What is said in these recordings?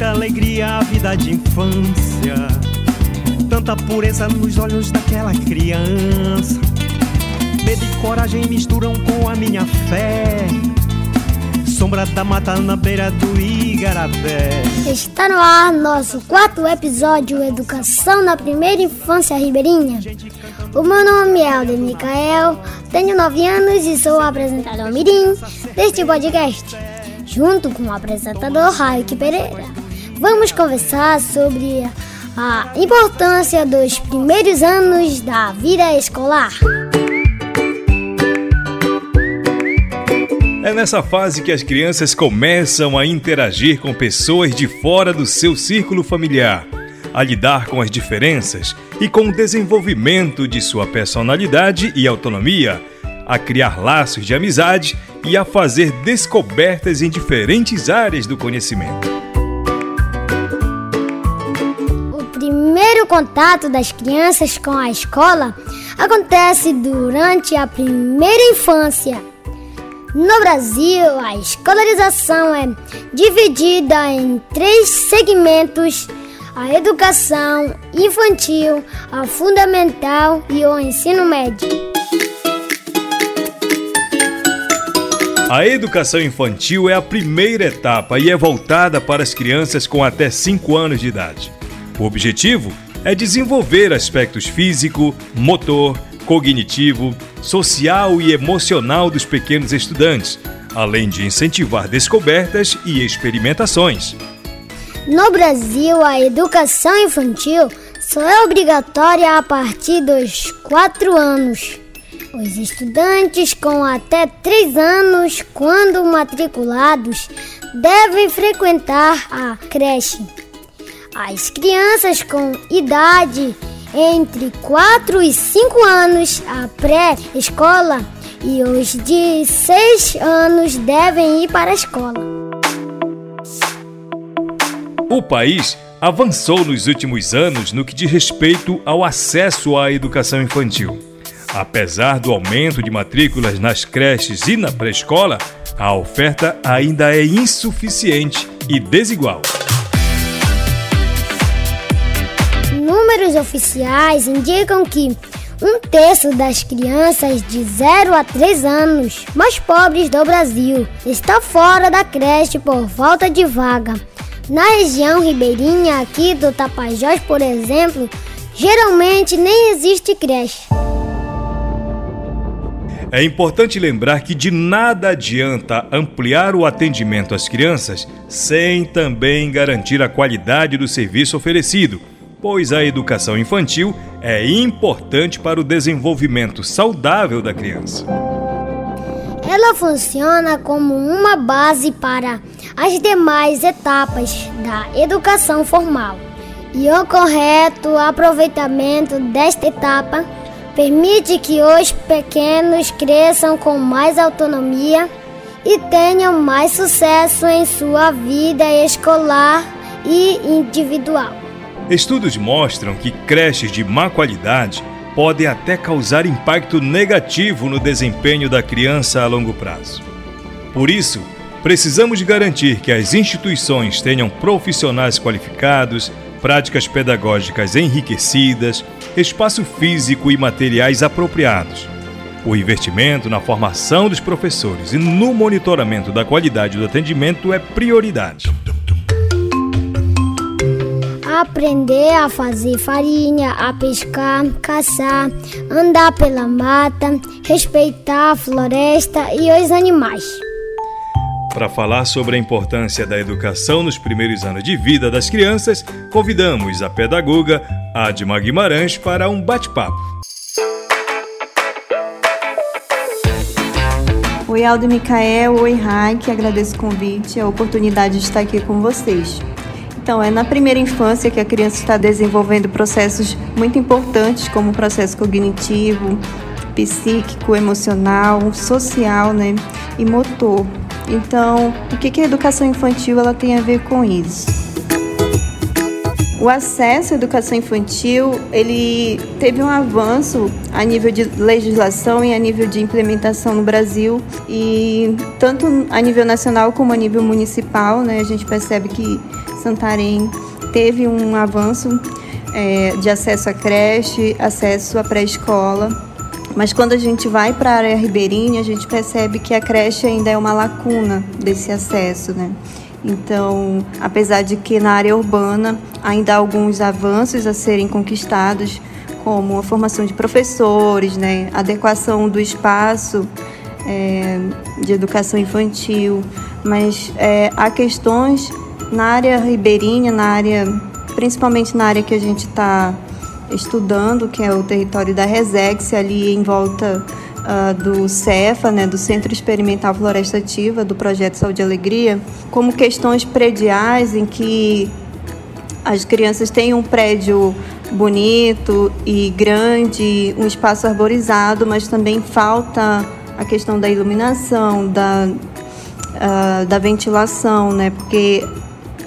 tanta alegria a vida de infância, tanta pureza nos olhos daquela criança. Medo e coragem misturam com a minha fé. Sombra da mata na beira do Igarapé. Está no ar nosso quarto episódio Educação na Primeira Infância Ribeirinha. O meu nome é Alden Micael, tenho 9 anos e sou apresentador Mirim deste podcast, junto com o apresentador Raik Pereira. Vamos conversar sobre a importância dos primeiros anos da vida escolar. É nessa fase que as crianças começam a interagir com pessoas de fora do seu círculo familiar, a lidar com as diferenças e com o desenvolvimento de sua personalidade e autonomia, a criar laços de amizade e a fazer descobertas em diferentes áreas do conhecimento. Contato das crianças com a escola acontece durante a primeira infância. No Brasil, a escolarização é dividida em três segmentos a educação infantil, a fundamental e o ensino médio. A educação infantil é a primeira etapa e é voltada para as crianças com até 5 anos de idade. O objetivo é desenvolver aspectos físico, motor, cognitivo, social e emocional dos pequenos estudantes, além de incentivar descobertas e experimentações. No Brasil, a educação infantil só é obrigatória a partir dos 4 anos. Os estudantes com até 3 anos, quando matriculados, devem frequentar a creche. As crianças com idade entre 4 e 5 anos, a pré-escola, e os de 6 anos devem ir para a escola. O país avançou nos últimos anos no que diz respeito ao acesso à educação infantil. Apesar do aumento de matrículas nas creches e na pré-escola, a oferta ainda é insuficiente e desigual. Números oficiais indicam que um terço das crianças de 0 a 3 anos mais pobres do Brasil está fora da creche por falta de vaga. Na região ribeirinha aqui do Tapajós, por exemplo, geralmente nem existe creche. É importante lembrar que de nada adianta ampliar o atendimento às crianças sem também garantir a qualidade do serviço oferecido, pois a educação infantil é importante para o desenvolvimento saudável da criança. Ela funciona como uma base para as demais etapas da educação formal. E o correto aproveitamento desta etapa permite que os pequenos cresçam com mais autonomia e tenham mais sucesso em sua vida escolar e individual. Estudos mostram que creches de má qualidade podem até causar impacto negativo no desempenho da criança a longo prazo. Por isso, precisamos garantir que as instituições tenham profissionais qualificados, práticas pedagógicas enriquecidas, espaço físico e materiais apropriados. O investimento na formação dos professores e no monitoramento da qualidade do atendimento é prioridade aprender a fazer farinha, a pescar, caçar, andar pela mata, respeitar a floresta e os animais. Para falar sobre a importância da educação nos primeiros anos de vida das crianças, convidamos a pedagoga Adma Guimarães para um bate-papo. Oi, Aldo Micael, oi, Raik, agradeço o convite e a oportunidade de estar aqui com vocês. Então, é na primeira infância que a criança está desenvolvendo processos muito importantes, como o processo cognitivo, psíquico, emocional, social né, e motor. Então, o que, que a educação infantil ela tem a ver com isso? O acesso à educação infantil, ele teve um avanço a nível de legislação e a nível de implementação no Brasil e tanto a nível nacional como a nível municipal, né, a gente percebe que Santarém teve um avanço é, de acesso à creche, acesso à pré-escola. Mas quando a gente vai para a área ribeirinha, a gente percebe que a creche ainda é uma lacuna desse acesso, né? Então, apesar de que na área urbana ainda há alguns avanços a serem conquistados, como a formação de professores, né, adequação do espaço é, de educação infantil, mas é, há questões na área ribeirinha, na área, principalmente na área que a gente está estudando, que é o território da Resex, ali em volta uh, do CEFA, né, do Centro Experimental Floresta Ativa, do projeto Saúde e Alegria, como questões prediais em que as crianças têm um prédio bonito e grande, um espaço arborizado, mas também falta a questão da iluminação, da, uh, da ventilação, né? Porque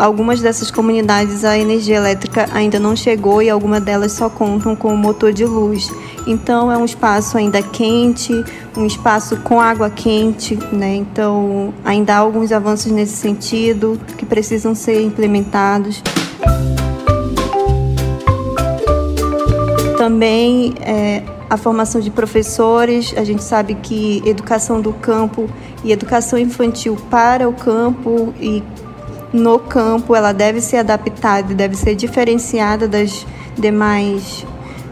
algumas dessas comunidades a energia elétrica ainda não chegou e algumas delas só contam com o motor de luz. Então é um espaço ainda quente, um espaço com água quente, né? Então ainda há alguns avanços nesse sentido que precisam ser implementados. Também é, a formação de professores, a gente sabe que educação do campo e educação infantil para o campo e no campo ela deve ser adaptada, deve ser diferenciada das demais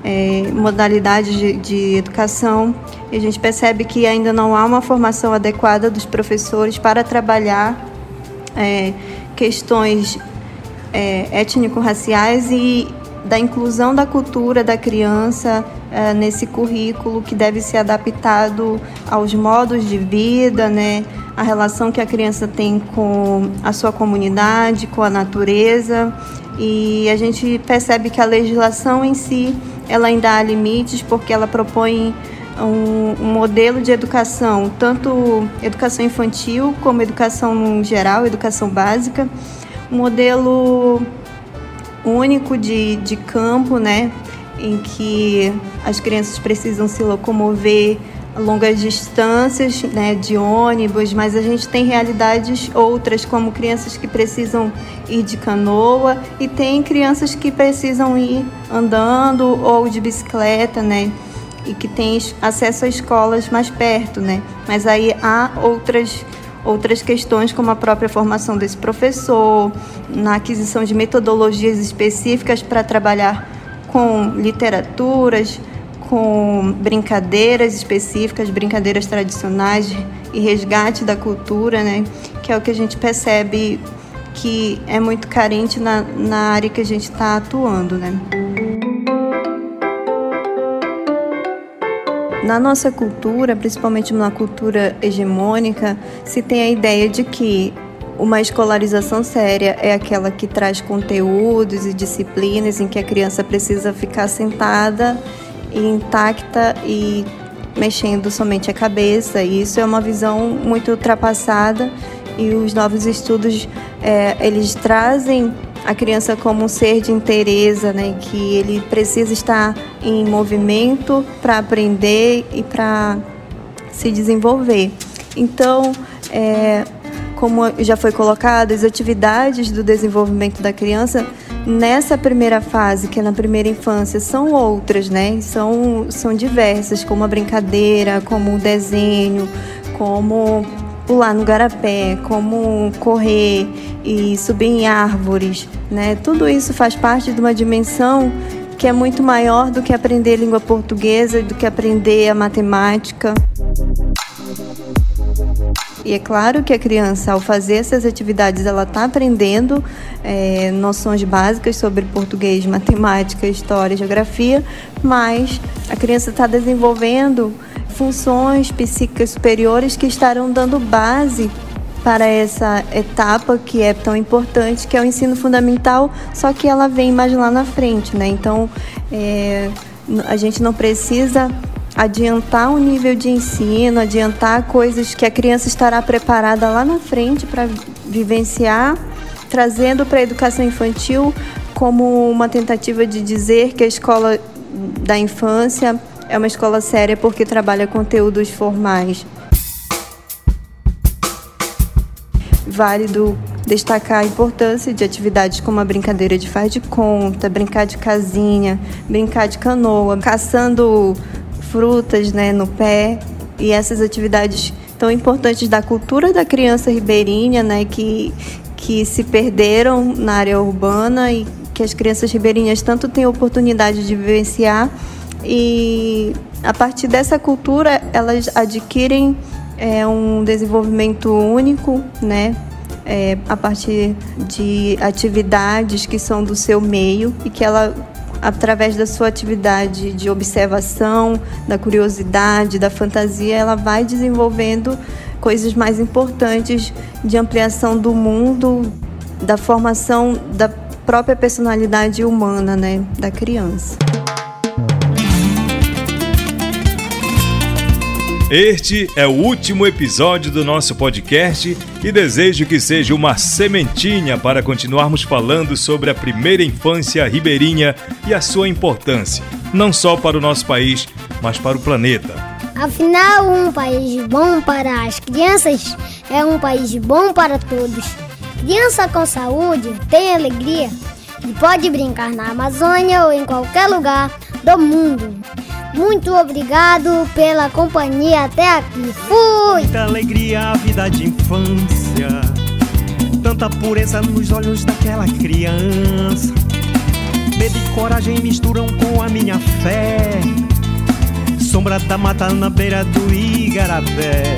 é, modalidades de, de educação. E a gente percebe que ainda não há uma formação adequada dos professores para trabalhar é, questões é, étnico-raciais e da inclusão da cultura da criança é, nesse currículo que deve ser adaptado aos modos de vida, né? A relação que a criança tem com a sua comunidade, com a natureza. E a gente percebe que a legislação em si ela ainda há limites porque ela propõe um, um, modelo de educação, tanto educação infantil como educação geral, educação básica, um modelo único de, de campo, né, em que as crianças precisam se locomover longas distâncias, né, de ônibus, mas a gente tem realidades outras, como crianças que precisam ir de canoa e tem crianças que precisam ir andando ou de bicicleta, né, e que têm acesso a escolas mais perto, né. Mas aí há outras outras questões, como a própria formação desse professor, na aquisição de metodologias específicas para trabalhar com literaturas, com brincadeiras específicas, brincadeiras tradicionais e resgate da cultura, né? Que é o que a gente percebe que é muito carente na, na área que a gente está atuando, né? Na nossa cultura, principalmente na cultura hegemônica, se tem a ideia de que uma escolarização séria é aquela que traz conteúdos e disciplinas em que a criança precisa ficar sentada intacta e mexendo somente a cabeça. E isso é uma visão muito ultrapassada e os novos estudos é, eles trazem a criança como um ser de interesa, né? Que ele precisa estar em movimento para aprender e para se desenvolver. Então, é, como já foi colocado, as atividades do desenvolvimento da criança nessa primeira fase, que é na primeira infância, são outras, né? São, são diversas, como a brincadeira, como o desenho, como pular no garapé, como correr e subir em árvores, né? Tudo isso faz parte de uma dimensão que é muito maior do que aprender língua portuguesa, do que aprender a matemática. E é claro que a criança, ao fazer essas atividades, ela está aprendendo é, noções básicas sobre português, matemática, história, geografia, mas a criança está desenvolvendo funções psíquicas superiores que estarão dando base para essa etapa que é tão importante, que é o ensino fundamental, só que ela vem mais lá na frente, né? Então, é, a gente não precisa adiantar o nível de ensino, adiantar coisas que a criança estará preparada lá na frente para vivenciar, trazendo para a educação infantil como uma tentativa de dizer que a escola da infância é uma escola séria porque trabalha conteúdos formais. Válido destacar a importância de atividades como a brincadeira de faz de conta, brincar de casinha, brincar de canoa, caçando frutas né, no pé e essas atividades tão importantes da cultura da criança ribeirinha, né, que, que se perderam na área urbana e que as crianças ribeirinhas tanto têm oportunidade de vivenciar e a partir dessa cultura elas adquirem é, um desenvolvimento único, né? É, a partir de atividades que são do seu meio e que ela através da sua atividade de observação, da curiosidade, da fantasia, ela vai desenvolvendo coisas mais importantes de ampliação do mundo, da formação da própria personalidade humana, né, da criança. Este é o último episódio do nosso podcast e desejo que seja uma sementinha para continuarmos falando sobre a primeira infância ribeirinha e a sua importância, não só para o nosso país, mas para o planeta. Afinal, um país bom para as crianças é um país bom para todos. Criança com saúde tem alegria e pode brincar na Amazônia ou em qualquer lugar do mundo. Muito obrigado pela companhia até aqui. Fui! Muita alegria a vida de infância, tanta pureza nos olhos daquela criança. Medo e coragem misturam com a minha fé. Sombra da mata na beira do Igarapé.